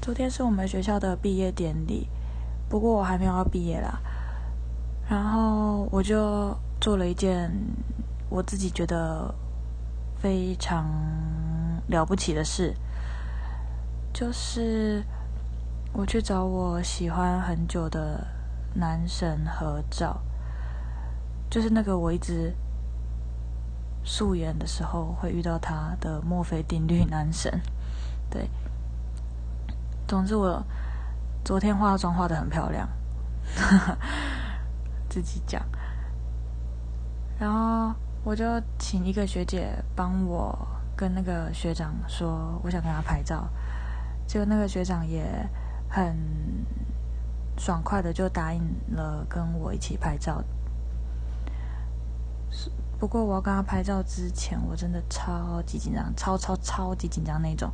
昨天是我们学校的毕业典礼，不过我还没有要毕业啦。然后我就做了一件我自己觉得非常了不起的事，就是我去找我喜欢很久的男神合照，就是那个我一直素颜的时候会遇到他的墨菲定律男神，对。总之，我昨天化妆化的很漂亮，自己讲。然后我就请一个学姐帮我跟那个学长说，我想跟他拍照。结果那个学长也很爽快的就答应了跟我一起拍照。不过我要跟他拍照之前，我真的超级紧张，超超超级紧张那种。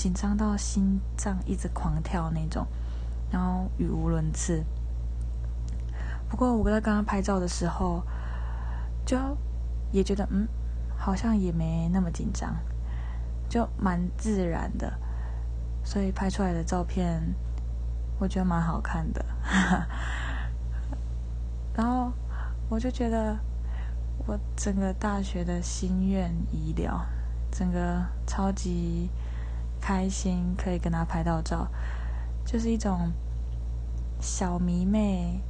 紧张到心脏一直狂跳那种，然后语无伦次。不过我在刚刚拍照的时候，就也觉得嗯，好像也没那么紧张，就蛮自然的，所以拍出来的照片我觉得蛮好看的。然后我就觉得我整个大学的心愿已了，整个超级。开心可以跟他拍到照，就是一种小迷妹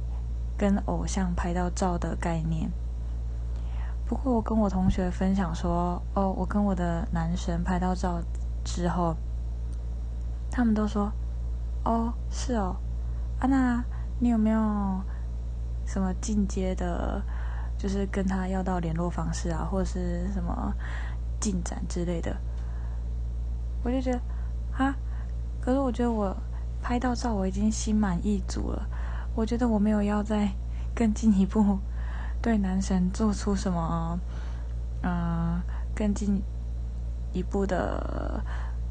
跟偶像拍到照的概念。不过我跟我同学分享说，哦，我跟我的男神拍到照之后，他们都说，哦，是哦，啊，那你有没有什么进阶的，就是跟他要到联络方式啊，或者是什么进展之类的？我就觉得，啊，可是我觉得我拍到照我已经心满意足了。我觉得我没有要再更进一步对男神做出什么，嗯，更进一步的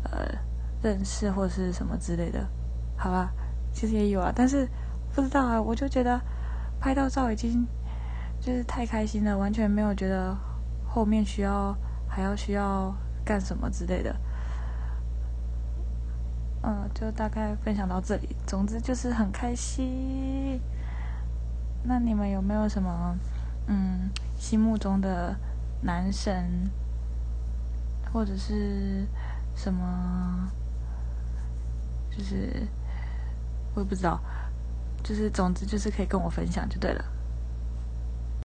呃认识或是什么之类的，好吧？其实也有啊，但是不知道啊，我就觉得拍到照已经就是太开心了，完全没有觉得后面需要还要需要干什么之类的。嗯，就大概分享到这里。总之就是很开心。那你们有没有什么嗯心目中的男神，或者是什么？就是我也不知道。就是总之就是可以跟我分享就对了。